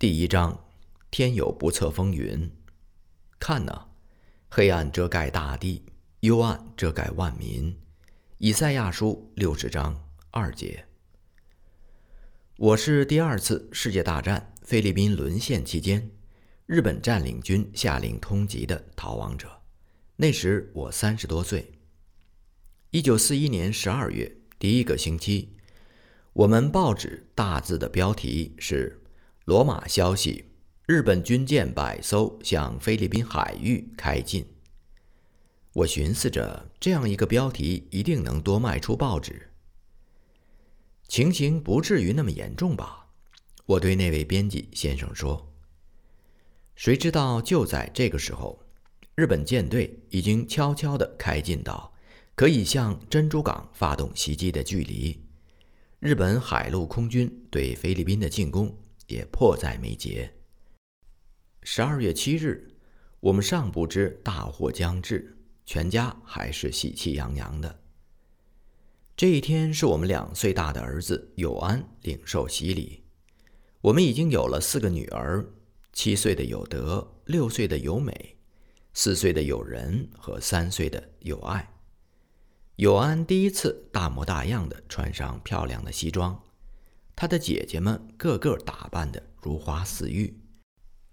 第一章：天有不测风云。看呐，黑暗遮盖大地，幽暗遮盖万民。以赛亚书六十章二节。我是第二次世界大战菲律宾沦陷期间，日本占领军下令通缉的逃亡者。那时我三十多岁。一九四一年十二月第一个星期，我们报纸大字的标题是。罗马消息：日本军舰百艘向菲律宾海域开进。我寻思着，这样一个标题一定能多卖出报纸。情形不至于那么严重吧？我对那位编辑先生说。谁知道就在这个时候，日本舰队已经悄悄地开进到可以向珍珠港发动袭击的距离。日本海陆空军对菲律宾的进攻。也迫在眉睫。十二月七日，我们尚不知大祸将至，全家还是喜气洋洋的。这一天是我们两岁大的儿子有安领受洗礼。我们已经有了四个女儿：七岁的有德，六岁的有美，四岁的有仁和三岁的有爱。有安第一次大模大样的穿上漂亮的西装。他的姐姐们个个打扮得如花似玉，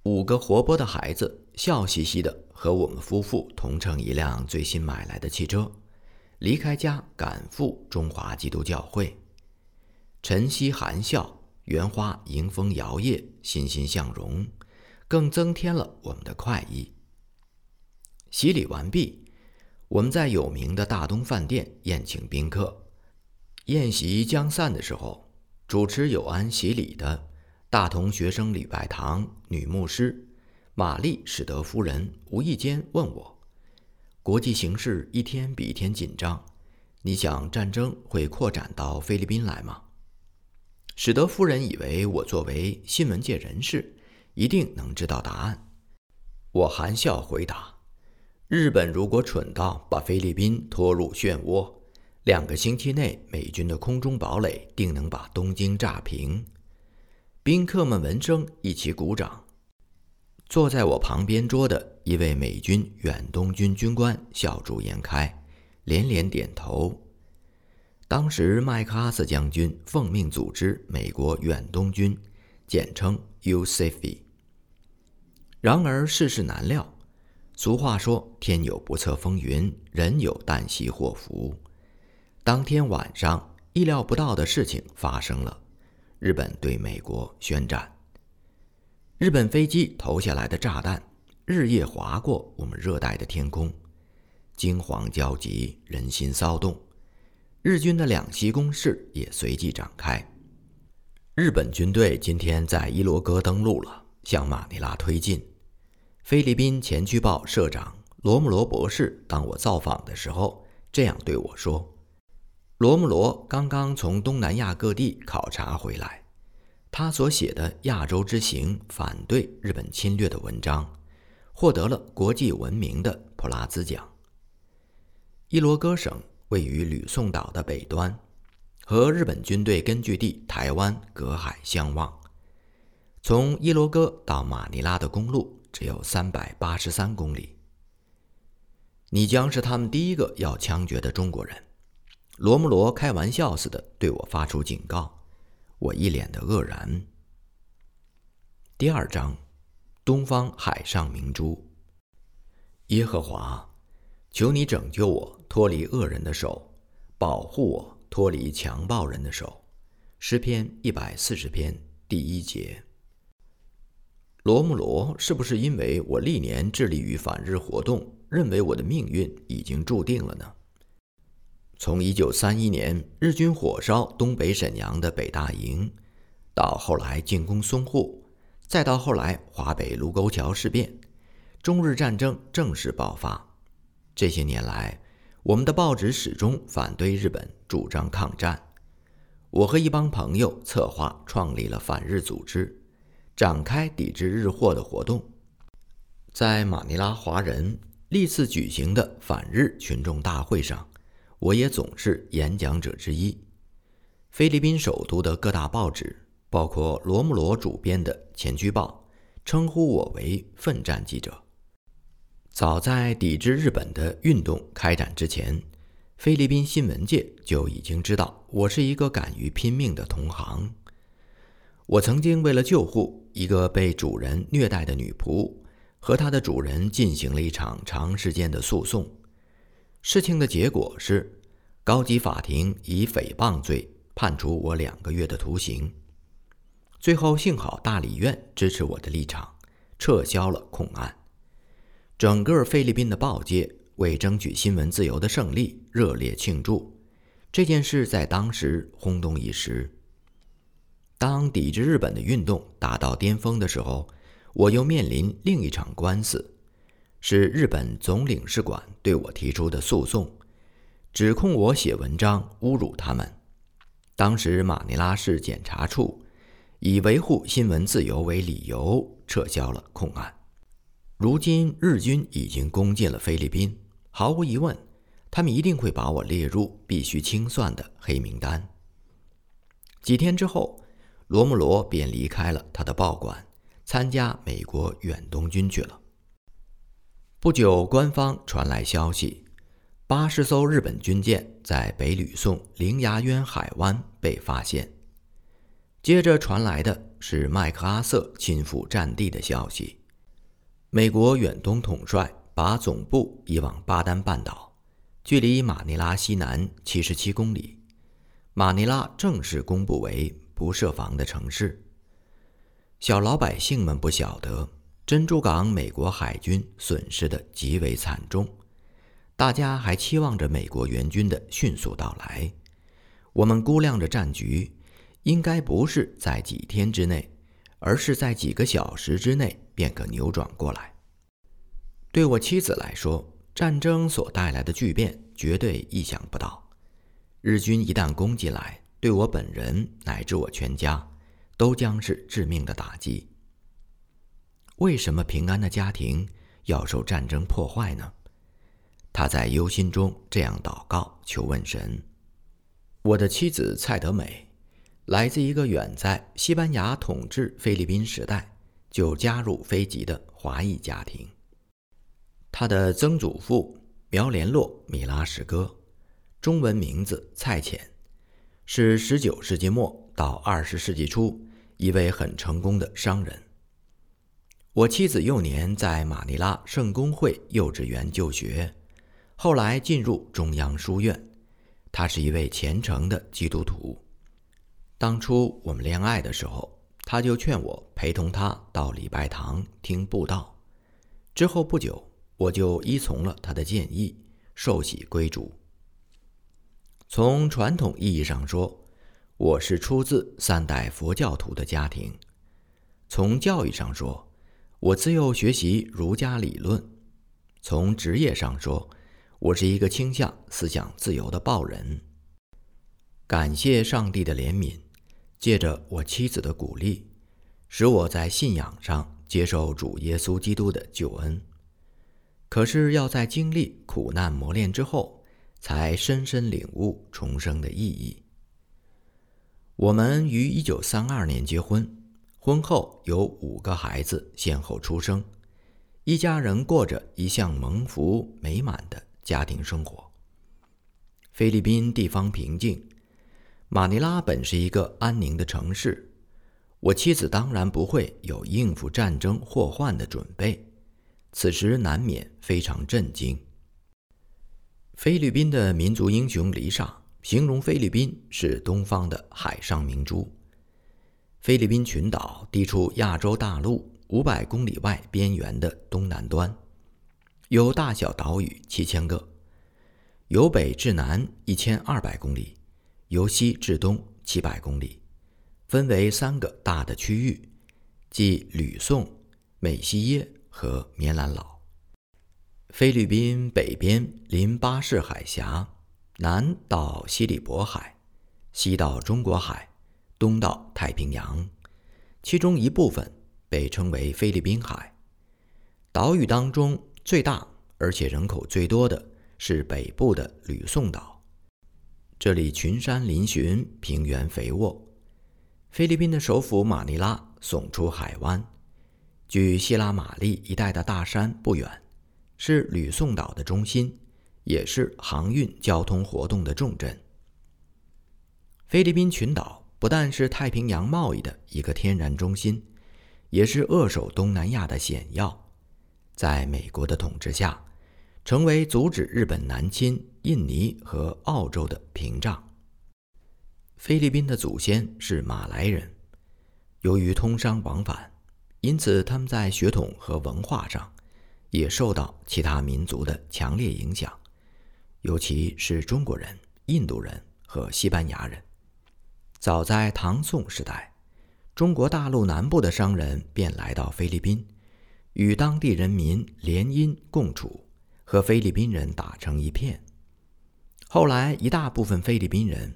五个活泼的孩子笑嘻嘻地和我们夫妇同乘一辆最新买来的汽车，离开家赶赴中华基督教会。晨曦含笑，园花迎风摇曳，欣欣向荣，更增添了我们的快意。洗礼完毕，我们在有名的大东饭店宴请宾客。宴席将散的时候。主持有安洗礼的大同学生礼拜堂女牧师玛丽史德夫人无意间问我：“国际形势一天比一天紧张，你想战争会扩展到菲律宾来吗？”史德夫人以为我作为新闻界人士一定能知道答案。我含笑回答：“日本如果蠢到把菲律宾拖入漩涡。”两个星期内，美军的空中堡垒定能把东京炸平。宾客们闻声一起鼓掌。坐在我旁边桌的一位美军远东军军官笑逐颜开，连连点头。当时麦克阿瑟将军奉命组织美国远东军，简称 u c f i。然而世事难料，俗话说：“天有不测风云，人有旦夕祸福。”当天晚上，意料不到的事情发生了。日本对美国宣战。日本飞机投下来的炸弹日夜划过我们热带的天空，惊惶焦急，人心骚动。日军的两栖攻势也随即展开。日本军队今天在伊罗戈登陆了，向马尼拉推进。菲律宾前驱报社长罗姆罗博士，当我造访的时候，这样对我说。罗姆罗刚刚从东南亚各地考察回来，他所写的《亚洲之行》反对日本侵略的文章，获得了国际闻名的普拉兹奖。伊罗戈省位于吕宋岛的北端，和日本军队根据地台湾隔海相望。从伊罗戈到马尼拉的公路只有三百八十三公里。你将是他们第一个要枪决的中国人。罗姆罗开玩笑似的对我发出警告，我一脸的愕然。第二章，东方海上明珠。耶和华，求你拯救我脱离恶人的手，保护我脱离强暴人的手。诗篇一百四十篇第一节。罗姆罗是不是因为我历年致力于反日活动，认为我的命运已经注定了呢？从一九三一年日军火烧东北沈阳的北大营，到后来进攻淞沪，再到后来华北卢沟桥事变，中日战争正式爆发。这些年来，我们的报纸始终反对日本，主张抗战。我和一帮朋友策划创立了反日组织，展开抵制日货的活动。在马尼拉华人历次举行的反日群众大会上。我也总是演讲者之一。菲律宾首都的各大报纸包括罗姆罗主编的《前驱报》，称呼我为“奋战记者”。早在抵制日本的运动开展之前，菲律宾新闻界就已经知道我是一个敢于拼命的同行。我曾经为了救护一个被主人虐待的女仆，和她的主人进行了一场长时间的诉讼。事情的结果是，高级法庭以诽谤罪判处我两个月的徒刑。最后，幸好大理院支持我的立场，撤销了控案。整个菲律宾的报界为争取新闻自由的胜利热烈庆祝，这件事在当时轰动一时。当抵制日本的运动达到巅峰的时候，我又面临另一场官司，是日本总领事馆对我提出的诉讼，指控我写文章侮辱他们。当时马尼拉市检察处以维护新闻自由为理由撤销了控案。如今日军已经攻进了菲律宾，毫无疑问，他们一定会把我列入必须清算的黑名单。几天之后，罗姆罗便离开了他的报馆，参加美国远东军去了。不久，官方传来消息，八十艘日本军舰在北吕宋灵牙渊海湾被发现。接着传来的是麦克阿瑟亲赴战地的消息。美国远东统帅把总部移往巴丹半岛，距离马尼拉西南七十七公里。马尼拉正式公布为不设防的城市。小老百姓们不晓得珍珠港美国海军损失的极为惨重，大家还期望着美国援军的迅速到来。我们估量着战局，应该不是在几天之内。而是在几个小时之内便可扭转过来。对我妻子来说，战争所带来的巨变绝对意想不到。日军一旦攻进来，对我本人乃至我全家，都将是致命的打击。为什么平安的家庭要受战争破坏呢？他在忧心中这样祷告求问神。我的妻子蔡德美。来自一个远在西班牙统治菲律宾时代就加入菲籍的华裔家庭。他的曾祖父苗连络米拉什哥，中文名字蔡浅，是19世纪末到20世纪初一位很成功的商人。我妻子幼年在马尼拉圣公会幼稚园就学，后来进入中央书院。她是一位虔诚的基督徒。当初我们恋爱的时候，他就劝我陪同他到礼拜堂听布道。之后不久，我就依从了他的建议，受洗归主。从传统意义上说，我是出自三代佛教徒的家庭；从教育上说，我自幼学习儒家理论；从职业上说，我是一个倾向思想自由的报人。感谢上帝的怜悯。借着我妻子的鼓励，使我在信仰上接受主耶稣基督的救恩。可是要在经历苦难磨练之后，才深深领悟重生的意义。我们于一九三二年结婚，婚后有五个孩子先后出生，一家人过着一向蒙福美满的家庭生活。菲律宾地方平静。马尼拉本是一个安宁的城市，我妻子当然不会有应付战争祸患的准备，此时难免非常震惊。菲律宾的民族英雄黎莎形容菲律宾是东方的海上明珠。菲律宾群岛地处亚洲大陆五百公里外边缘的东南端，有大小岛屿七千个，由北至南一千二百公里。由西至东七百公里，分为三个大的区域，即吕宋、美西耶和棉兰老。菲律宾北边临巴士海峡，南到西里伯海，西到中国海，东到太平洋。其中一部分被称为菲律宾海。岛屿当中最大而且人口最多的是北部的吕宋岛。这里群山嶙峋，平原肥沃。菲律宾的首府马尼拉耸出海湾，距希拉玛丽一带的大山不远，是吕宋岛的中心，也是航运交通活动的重镇。菲律宾群岛不但是太平洋贸易的一个天然中心，也是扼守东南亚的险要。在美国的统治下，成为阻止日本南侵印尼和澳洲的屏障。菲律宾的祖先是马来人，由于通商往返，因此他们在血统和文化上也受到其他民族的强烈影响，尤其是中国人、印度人和西班牙人。早在唐宋时代，中国大陆南部的商人便来到菲律宾，与当地人民联姻共处，和菲律宾人打成一片。后来，一大部分菲律宾人，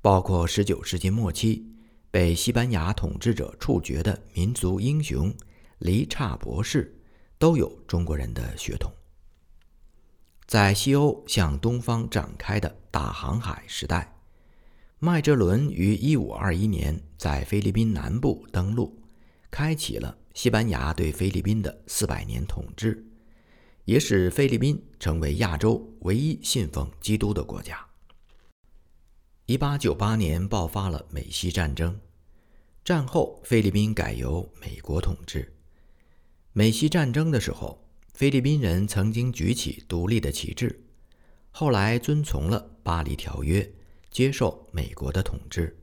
包括19世纪末期被西班牙统治者处决的民族英雄黎刹博士，都有中国人的血统。在西欧向东方展开的大航海时代。麦哲伦于1521年在菲律宾南部登陆，开启了西班牙对菲律宾的四百年统治，也使菲律宾成为亚洲唯一信奉基督的国家。1898年爆发了美西战争，战后菲律宾改由美国统治。美西战争的时候，菲律宾人曾经举起独立的旗帜，后来遵从了巴黎条约。接受美国的统治。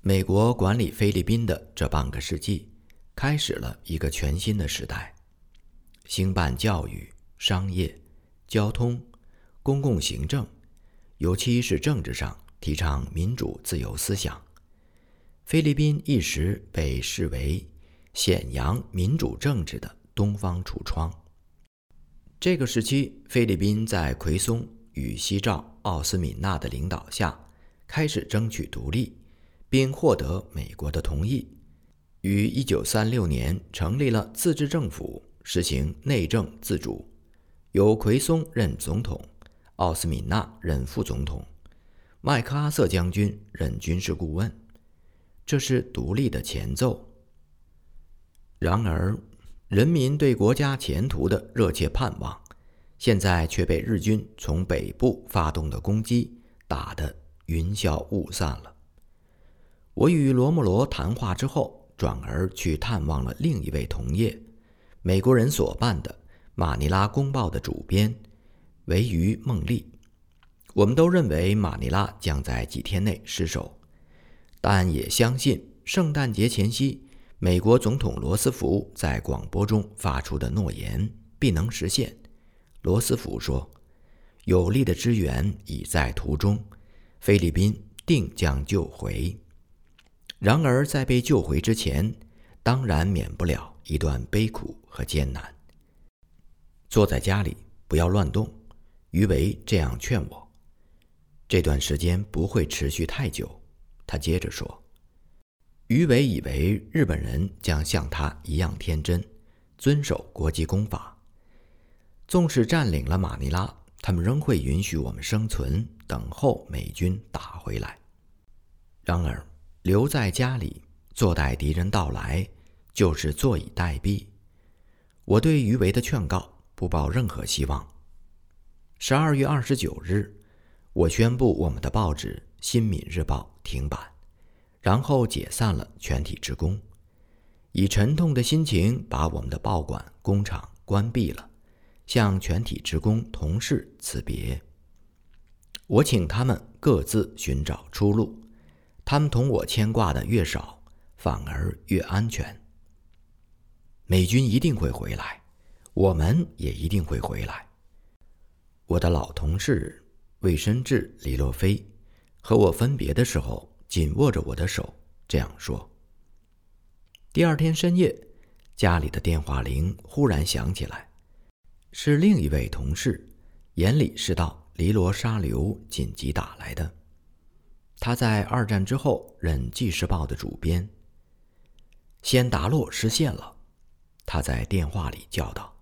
美国管理菲律宾的这半个世纪，开始了一个全新的时代。兴办教育、商业、交通、公共行政，尤其是政治上提倡民主自由思想。菲律宾一时被视为显扬民主政治的东方橱窗。这个时期，菲律宾在奎松。与西照奥斯敏纳的领导下，开始争取独立，并获得美国的同意，于1936年成立了自治政府，实行内政自主，由奎松任总统，奥斯敏纳任副总统，麦克阿瑟将军任军事顾问。这是独立的前奏。然而，人民对国家前途的热切盼望。现在却被日军从北部发动的攻击打得云消雾散了。我与罗穆罗谈话之后，转而去探望了另一位同业，美国人所办的《马尼拉公报》的主编维于孟利。我们都认为马尼拉将在几天内失守，但也相信圣诞节前夕美国总统罗斯福在广播中发出的诺言必能实现。罗斯福说：“有力的支援已在途中，菲律宾定将救回。然而，在被救回之前，当然免不了一段悲苦和艰难。坐在家里，不要乱动。”于为这样劝我。这段时间不会持续太久，他接着说。于为以为日本人将像他一样天真，遵守国际公法。纵使占领了马尼拉，他们仍会允许我们生存，等候美军打回来。然而，留在家里坐待敌人到来，就是坐以待毙。我对余维的劝告不抱任何希望。十二月二十九日，我宣布我们的报纸《新闽日报》停版，然后解散了全体职工，以沉痛的心情把我们的报馆工厂关闭了。向全体职工同事辞别。我请他们各自寻找出路，他们同我牵挂的越少，反而越安全。美军一定会回来，我们也一定会回来。我的老同事魏申志、李洛飞和我分别的时候，紧握着我的手，这样说。第二天深夜，家里的电话铃忽然响起来。是另一位同事，眼里是道黎罗沙流紧急打来的。他在二战之后任《纪事报》的主编。仙达洛失陷了，他在电话里叫道：“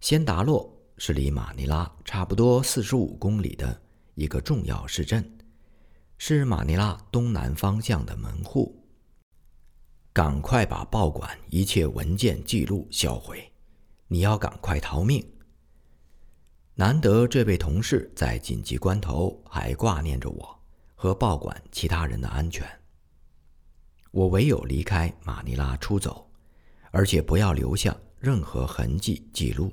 仙达洛是离马尼拉差不多四十五公里的一个重要市镇，是马尼拉东南方向的门户。赶快把报馆一切文件记录销毁，你要赶快逃命。难得这位同事在紧急关头还挂念着我和报馆其他人的安全，我唯有离开马尼拉出走，而且不要留下任何痕迹记录，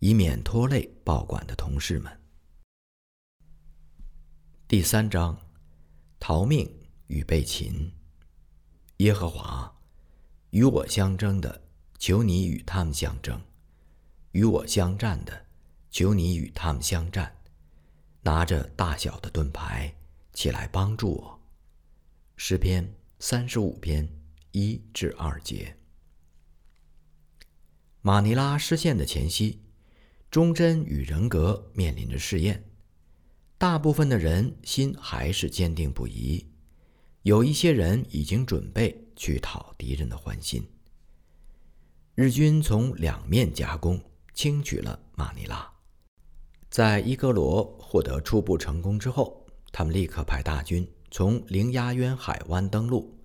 以免拖累报馆的同事们。第三章，逃命与被擒。耶和华，与我相争的，求你与他们相争；与我相战的，求你与他们相战。拿着大小的盾牌起来帮助我。诗篇三十五篇一至二节。马尼拉失陷的前夕，忠贞与人格面临着试验。大部分的人心还是坚定不移。有一些人已经准备去讨敌人的欢心。日军从两面夹攻，轻取了马尼拉。在伊戈罗获得初步成功之后，他们立刻派大军从灵鸭渊海湾登陆，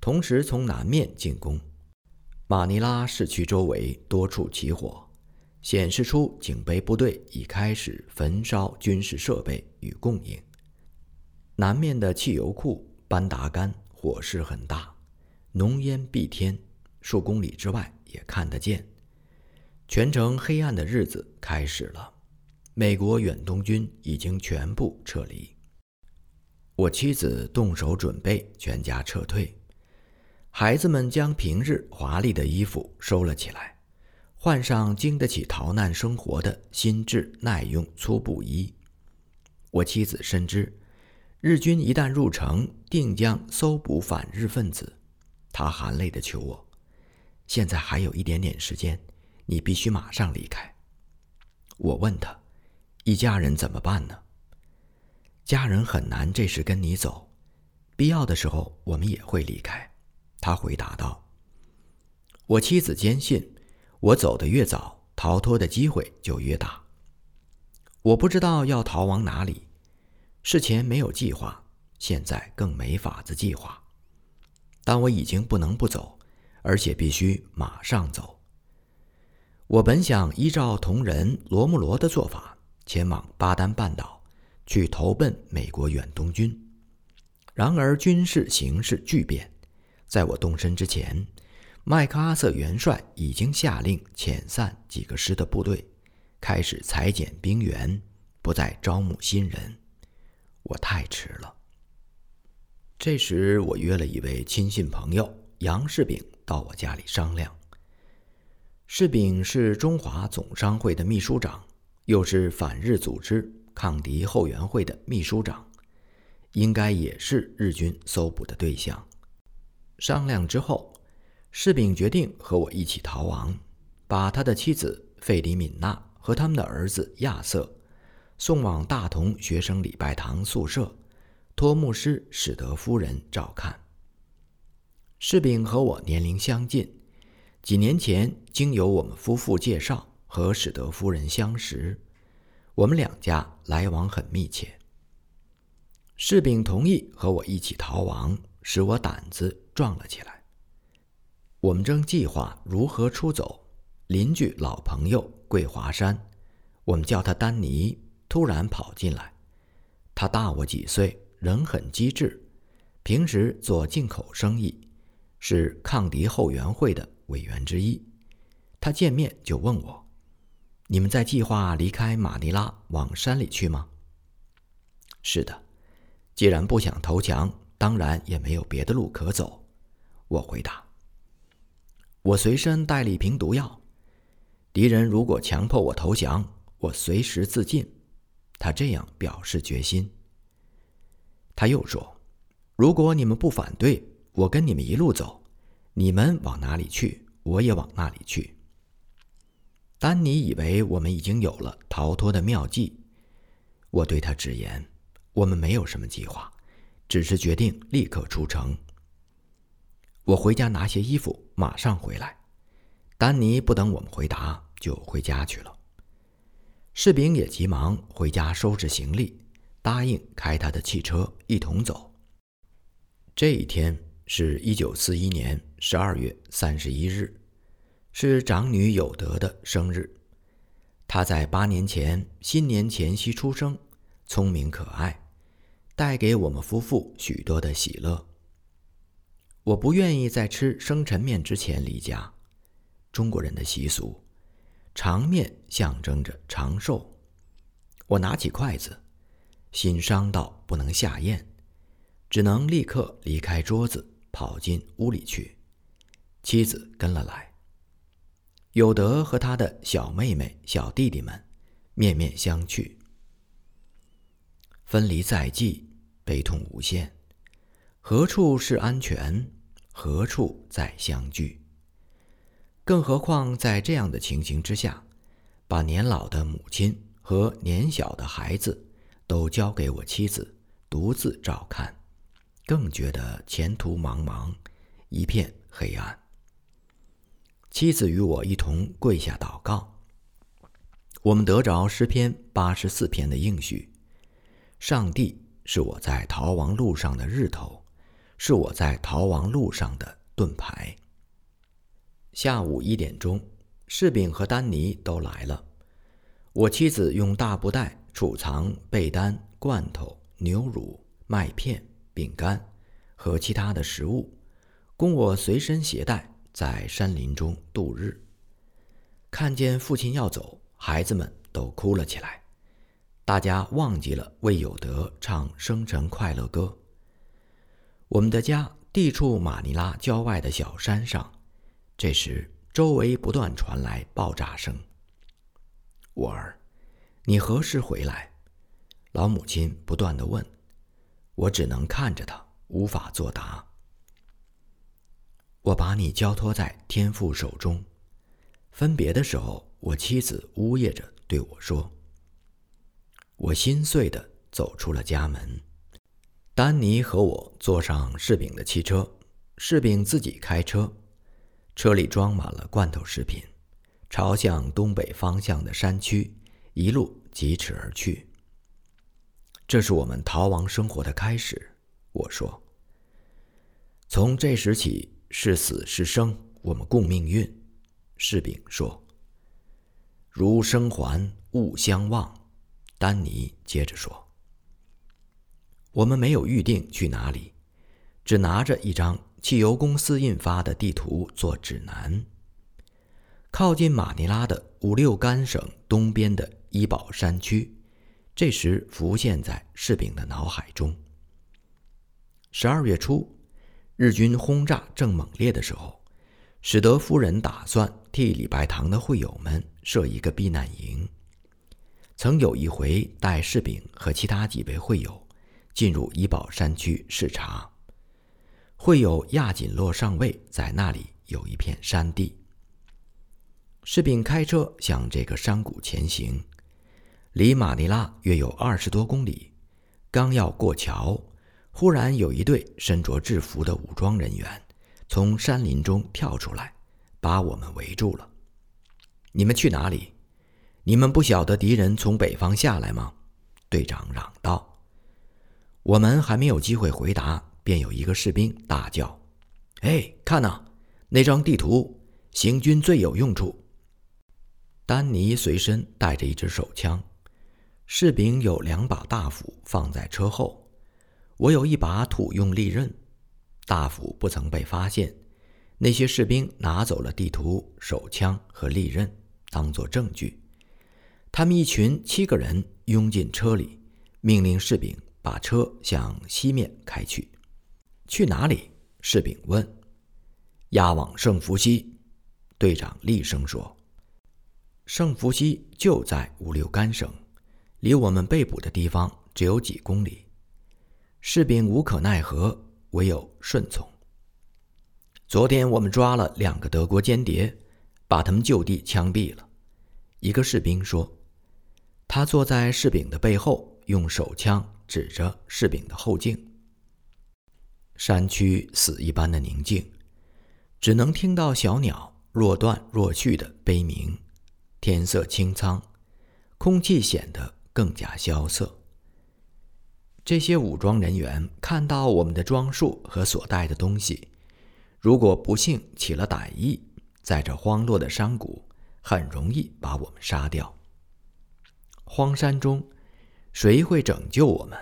同时从南面进攻。马尼拉市区周围多处起火，显示出警备部队已开始焚烧军事设备与供应。南面的汽油库。班达干火势很大，浓烟蔽天，数公里之外也看得见。全城黑暗的日子开始了。美国远东军已经全部撤离。我妻子动手准备全家撤退，孩子们将平日华丽的衣服收了起来，换上经得起逃难生活的新制耐用粗布衣。我妻子深知。日军一旦入城，定将搜捕反日分子。他含泪地求我：“现在还有一点点时间，你必须马上离开。”我问他：“一家人怎么办呢？”家人很难这时跟你走，必要的时候我们也会离开。他回答道：“我妻子坚信，我走得越早，逃脱的机会就越大。我不知道要逃往哪里。”事前没有计划，现在更没法子计划。但我已经不能不走，而且必须马上走。我本想依照同人罗穆罗的做法，前往巴丹半岛，去投奔美国远东军。然而军事形势巨变，在我动身之前，麦克阿瑟元帅已经下令遣散几个师的部队，开始裁减兵员，不再招募新人。我太迟了。这时，我约了一位亲信朋友杨世炳到我家里商量。世炳是中华总商会的秘书长，又是反日组织抗敌后援会的秘书长，应该也是日军搜捕的对象。商量之后，世炳决定和我一起逃亡，把他的妻子费里敏娜和他们的儿子亚瑟。送往大同学生礼拜堂宿舍，托牧师史德夫人照看。柿饼和我年龄相近，几年前经由我们夫妇介绍和史德夫人相识，我们两家来往很密切。柿饼同意和我一起逃亡，使我胆子壮了起来。我们正计划如何出走，邻居老朋友桂华山，我们叫他丹尼。突然跑进来，他大我几岁，人很机智，平时做进口生意，是抗敌后援会的委员之一。他见面就问我：“你们在计划离开马尼拉往山里去吗？”“是的，既然不想投降，当然也没有别的路可走。”我回答。“我随身带了一瓶毒药，敌人如果强迫我投降，我随时自尽。”他这样表示决心。他又说：“如果你们不反对，我跟你们一路走，你们往哪里去，我也往那里去。”丹尼以为我们已经有了逃脱的妙计，我对他直言：“我们没有什么计划，只是决定立刻出城。”我回家拿些衣服，马上回来。丹尼不等我们回答，就回家去了。士兵也急忙回家收拾行李，答应开他的汽车一同走。这一天是一九四一年十二月三十一日，是长女有德的生日。她在八年前新年前夕出生，聪明可爱，带给我们夫妇许多的喜乐。我不愿意在吃生辰面之前离家。中国人的习俗，长面象征着长寿。我拿起筷子，心伤到不能下咽，只能立刻离开桌子，跑进屋里去。妻子跟了来。有德和他的小妹妹、小弟弟们面面相觑，分离在即，悲痛无限。何处是安全？何处再相聚？更何况在这样的情形之下，把年老的母亲和年小的孩子都交给我妻子独自照看，更觉得前途茫茫，一片黑暗。妻子与我一同跪下祷告。我们得着诗篇八十四篇的应许：上帝是我在逃亡路上的日头，是我在逃亡路上的盾牌。下午一点钟，柿饼和丹尼都来了。我妻子用大布袋储藏被单、罐头、牛乳、麦片、饼干和其他的食物，供我随身携带。在山林中度日，看见父亲要走，孩子们都哭了起来。大家忘记了为有德唱生辰快乐歌。我们的家地处马尼拉郊外的小山上，这时周围不断传来爆炸声。我儿，你何时回来？老母亲不断的问，我只能看着他，无法作答。我把你交托在天父手中。分别的时候，我妻子呜咽着对我说：“我心碎的走出了家门。”丹尼和我坐上柿饼的汽车，柿饼自己开车，车里装满了罐头食品，朝向东北方向的山区一路疾驰而去。这是我们逃亡生活的开始，我说。从这时起。是死是生，我们共命运。士兵说：“如生还，勿相忘。”丹尼接着说：“我们没有预定去哪里，只拿着一张汽油公司印发的地图做指南。靠近马尼拉的五六干省东边的伊保山区，这时浮现在士兵的脑海中。十二月初。”日军轰炸正猛烈的时候，史德夫人打算替礼拜堂的会友们设一个避难营。曾有一回带士兵和其他几位会友进入怡保山区视察，会友亚锦洛上尉在那里有一片山地。士兵开车向这个山谷前行，离马尼拉约有二十多公里，刚要过桥。忽然有一队身着制服的武装人员从山林中跳出来，把我们围住了。你们去哪里？你们不晓得敌人从北方下来吗？队长嚷道。我们还没有机会回答，便有一个士兵大叫：“哎，看呐，那张地图，行军最有用处。”丹尼随身带着一支手枪，士兵有两把大斧放在车后。我有一把土用利刃，大斧不曾被发现。那些士兵拿走了地图、手枪和利刃，当作证据。他们一群七个人拥进车里，命令士兵把车向西面开去。去哪里？士兵问。押往圣福西。队长厉声说：“圣福西就在五六干省，离我们被捕的地方只有几公里。”士兵无可奈何，唯有顺从。昨天我们抓了两个德国间谍，把他们就地枪毙了。一个士兵说：“他坐在士兵的背后，用手枪指着士兵的后颈。”山区死一般的宁静，只能听到小鸟若断若续的悲鸣。天色清苍，空气显得更加萧瑟。这些武装人员看到我们的装束和所带的东西，如果不幸起了歹意，在这荒落的山谷，很容易把我们杀掉。荒山中，谁会拯救我们？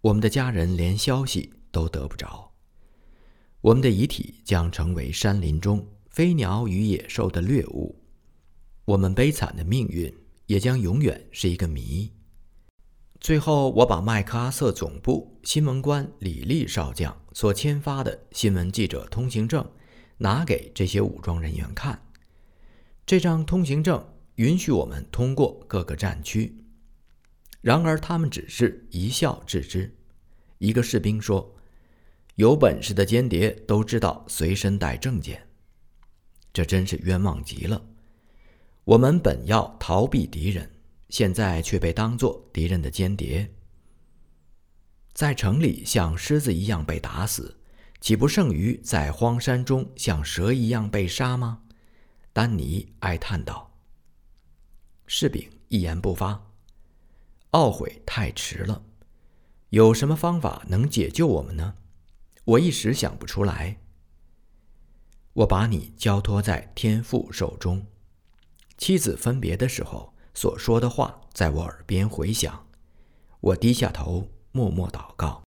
我们的家人连消息都得不着。我们的遗体将成为山林中飞鸟与野兽的掠物。我们悲惨的命运也将永远是一个谜。最后，我把麦克阿瑟总部新闻官李立少将所签发的新闻记者通行证拿给这些武装人员看。这张通行证允许我们通过各个战区，然而他们只是一笑置之。一个士兵说：“有本事的间谍都知道随身带证件，这真是冤枉极了。我们本要逃避敌人。”现在却被当作敌人的间谍，在城里像狮子一样被打死，岂不胜于在荒山中像蛇一样被杀吗？丹尼哀叹道。士兵一言不发，懊悔太迟了。有什么方法能解救我们呢？我一时想不出来。我把你交托在天父手中，妻子分别的时候。所说的话在我耳边回响，我低下头，默默祷告。